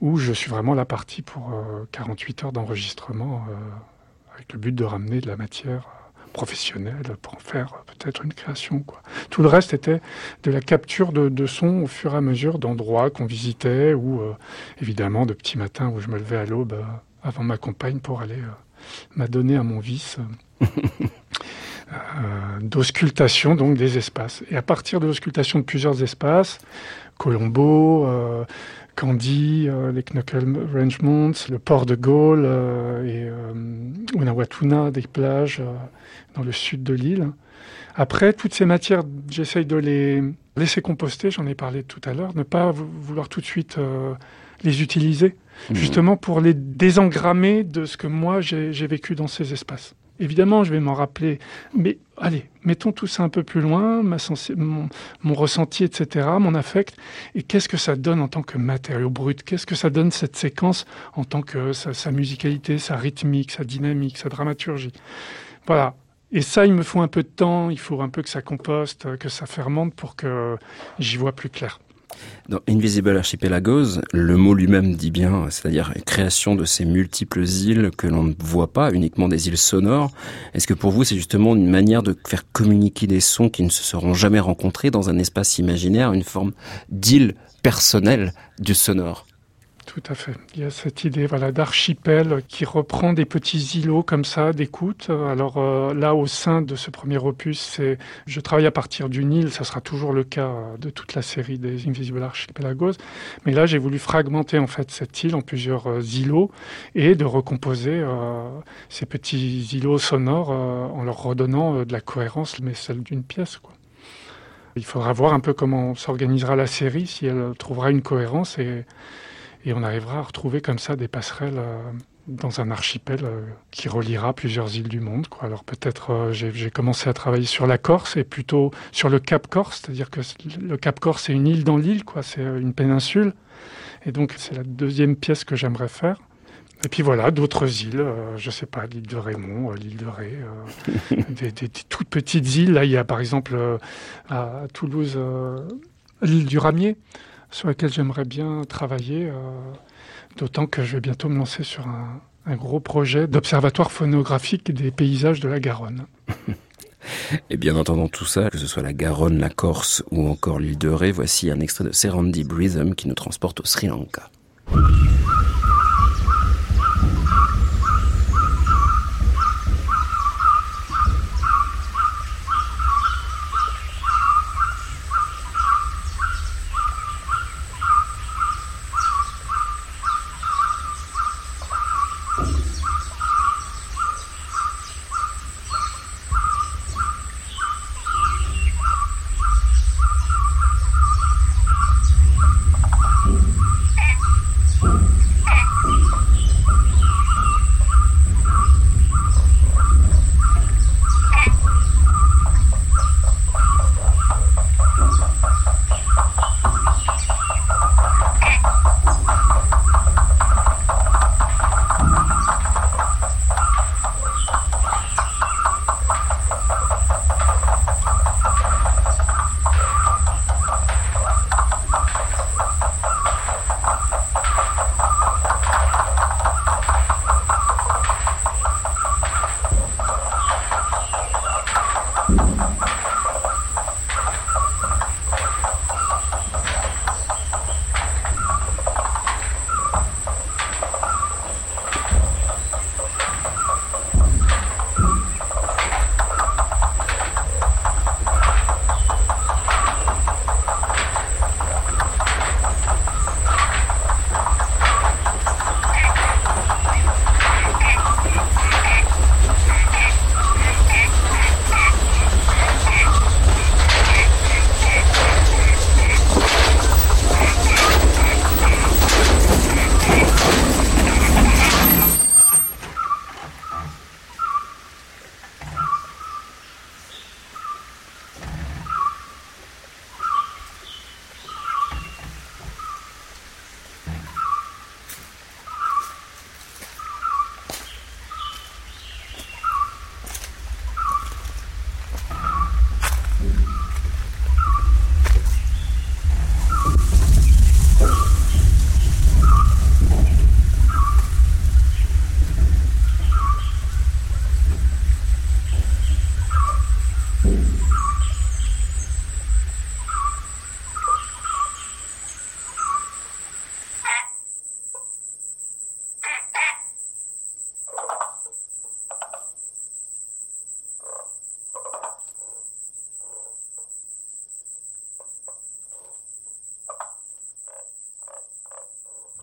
où je suis vraiment là parti pour euh, 48 heures d'enregistrement avec le but de ramener de la matière professionnelle pour en faire peut-être une création. Quoi. Tout le reste était de la capture de, de sons au fur et à mesure d'endroits qu'on visitait ou euh, évidemment de petits matins où je me levais à l'aube euh, avant ma compagne pour aller euh, m'adonner à mon vice. euh, d'auscultation donc des espaces. Et à partir de l'auscultation de plusieurs espaces, Colombo, euh, Candy, euh, les Knuckle Rangements, le port de Gaulle euh, et euh, Unawatuna, des plages dans le sud de l'île. Après, toutes ces matières, j'essaye de les laisser composter, j'en ai parlé tout à l'heure, ne pas vou- vouloir tout de suite les utiliser, justement pour les désengrammer de ce que moi j'ai vécu dans ces espaces. Évidemment, je vais m'en rappeler, mais allez, mettons tout ça un peu plus loin, mon, ressenti, etc., mon affect, et qu'est-ce que ça donne en tant que matériau brut? Qu'est-ce que ça donne cette séquence en tant que sa, musicalité, sa rythmique, sa dynamique, sa dramaturgie? Voilà. Et ça, il me faut un peu de temps, il faut un peu que ça composte, que ça fermente pour que j'y vois plus clair. Dans Invisible Archipelagos, le mot lui-même dit bien, c'est-à-dire création de ces multiples îles que l'on ne voit pas, uniquement des îles sonores. Est-ce que pour vous, c'est justement une manière de faire communiquer des sons qui ne se seront jamais rencontrés dans un espace imaginaire, une forme d'île personnelle du sonore? Tout à fait. Il y a cette idée voilà, d'archipel qui reprend des petits îlots comme ça d'écoute. Alors euh, là, au sein de ce premier opus, je travaille à partir d'une île, ça sera toujours le cas euh, de toute la série des Invisible Archipelagos. Mais là, j'ai voulu fragmenter en fait cette île en plusieurs euh, îlots et de recomposer ces petits îlots sonores en leur redonnant de la cohérence, mais celle d'une pièce. Il faudra voir un peu comment s'organisera la série, si elle trouvera une cohérence et et on arrivera à retrouver comme ça des passerelles euh, dans un archipel euh, qui reliera plusieurs îles du monde. Quoi. Alors peut-être euh, j'ai commencé à travailler sur la Corse et plutôt sur le Cap Corse, c'est-à-dire que le Cap Corse c'est une île dans l'île, quoi. C'est une péninsule. Et donc c'est la deuxième pièce que j'aimerais faire. Et puis voilà, d'autres îles, euh, je sais pas, l'île de Raymond, euh, l'île de Ré, euh, des, des- des toutes petites îles. Là, il y a par exemple à Toulouse l'île du Ramier, sur lesquels j'aimerais bien travailler, euh, d'autant que je vais bientôt me lancer sur un, un gros projet d'observatoire phonographique des paysages de la Garonne. Et bien entendant tout ça, que ce soit la Garonne, la Corse ou encore l'île de Ré, voici un extrait de Serendip Rhythm qui nous transporte au Sri Lanka.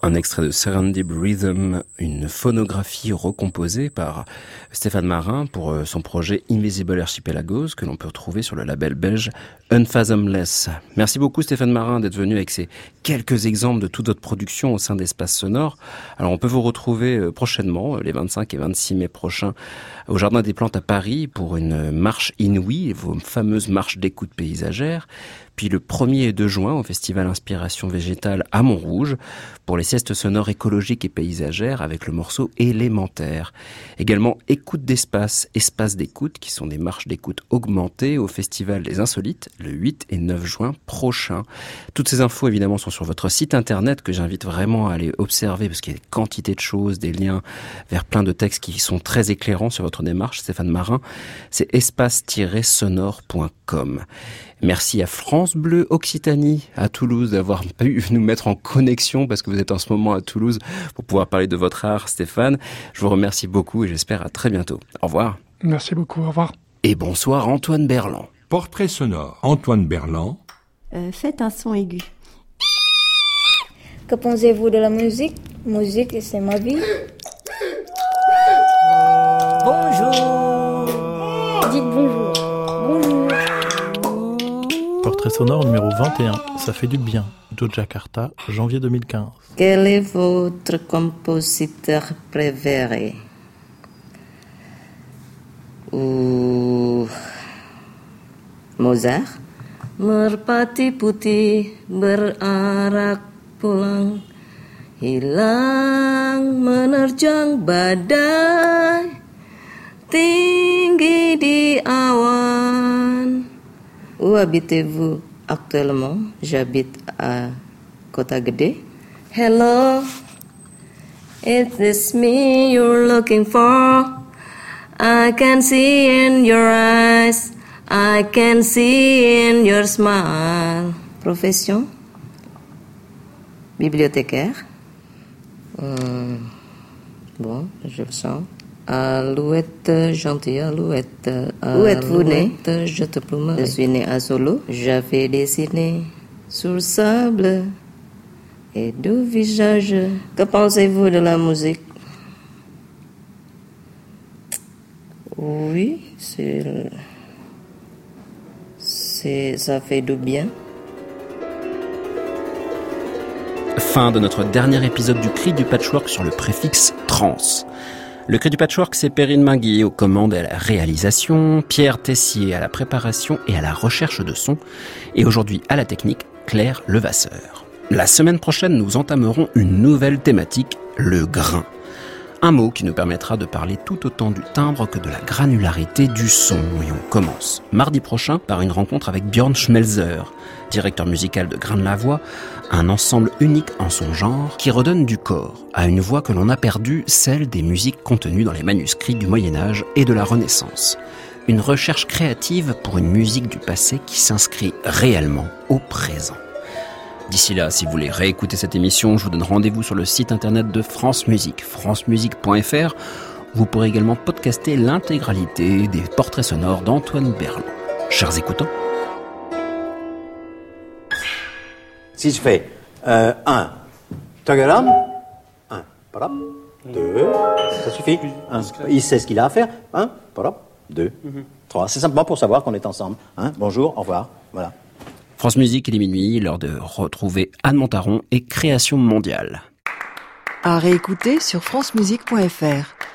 Un extrait de Serendip Rhythm, une phonographie recomposée par Stéphane Marin pour euh, son projet Invisible Archipelagos que l'on peut retrouver sur le label belge Unfathomless. Merci beaucoup Stéphane Marin d'être venu avec ces quelques exemples de toute votre production au sein d'Espace Sonore. Alors on peut vous retrouver euh, prochainement, euh, les 25 et 26 mai prochains, au Jardin des Plantes à Paris pour une marche inouïe, vos fameuses marches d'écoute paysagère puis le 1er et 2 juin au Festival Inspiration Végétale à Montrouge pour les siestes sonores écologiques et paysagères avec le morceau élémentaire. Également écoute d'espace, espace d'écoute qui sont des marches d'écoute augmentées au Festival des Insolites le 8 et 9 juin prochain. Toutes ces infos évidemment sont sur votre site internet que j'invite vraiment à aller observer parce qu'il y a des quantités de choses, des liens vers plein de textes qui sont très éclairants sur votre démarche, Stéphane Marin. C'est espace-sonore.com. Merci à France Bleu Occitanie à Toulouse d'avoir pu nous mettre en connexion parce que vous êtes en ce moment à Toulouse pour pouvoir parler de votre art, Stéphane. Je vous remercie beaucoup et j'espère à très bientôt. Au revoir. Merci beaucoup, au revoir. Et bonsoir Antoine Berland. Portrait sonore. Antoine Berland. Euh, faites un son aigu. Que pensez-vous de la musique? Musique, c'est ma vie. Bonjour. Dites bonjour. Bonjour. Portrait sonore numéro 21. Ça fait du bien. De Jakarta, janvier 2015. Quel est votre compositeur préféré? Ou Mozart? Merpati putih berarak pulang Hilang menerjang badai Tinggi di awan Où habitez-vous actuellement? J'habite à Kota Gede. Hello, is this me you're looking for? I can see in your eyes, I can see in your smile. Profession? Bibliothécaire. Hum, bon, je le sens. Alouette, gentille alouette. Où êtes-vous né? Je te plumerai. Je suis né à Solo. J'avais dessiné sur le sable et deux visages. Que pensez-vous de la musique? Oui, c'est. C'est. Ça fait du bien. Fin de notre dernier épisode du Cri du Patchwork sur le préfixe trans. Le Cri du Patchwork, c'est Perrine Minguier aux commandes et à la réalisation, Pierre Tessier à la préparation et à la recherche de son, et aujourd'hui à la technique, Claire Levasseur. La semaine prochaine, nous entamerons une nouvelle thématique, le grain. Un mot qui nous permettra de parler tout autant du timbre que de la granularité du son. Et on commence mardi prochain par une rencontre avec Björn Schmelzer, directeur musical de Grain de la Voix, un ensemble unique en son genre qui redonne du corps à une voix que l'on a perdue, celle des musiques contenues dans les manuscrits du Moyen Âge et de la Renaissance. Une recherche créative pour une musique du passé qui s'inscrit réellement au présent. D'ici là, si vous voulez réécouter cette émission, je vous donne rendez-vous sur le site internet de France Musique, francemusique.fr. Vous pourrez également podcaster l'intégralité des portraits sonores d'Antoine Berland. Chers écoutants, Si je fais 1, tagalam, 1, parap, 2, ça suffit. Un, il sait ce qu'il a à faire. 1, parap, 2, 3. C'est simplement pour savoir qu'on est ensemble. Bonjour, au revoir. Voilà. France Musique, il est minuit, l'heure de retrouver Anne Montaron et Création mondiale. À réécouter sur francemusique.fr.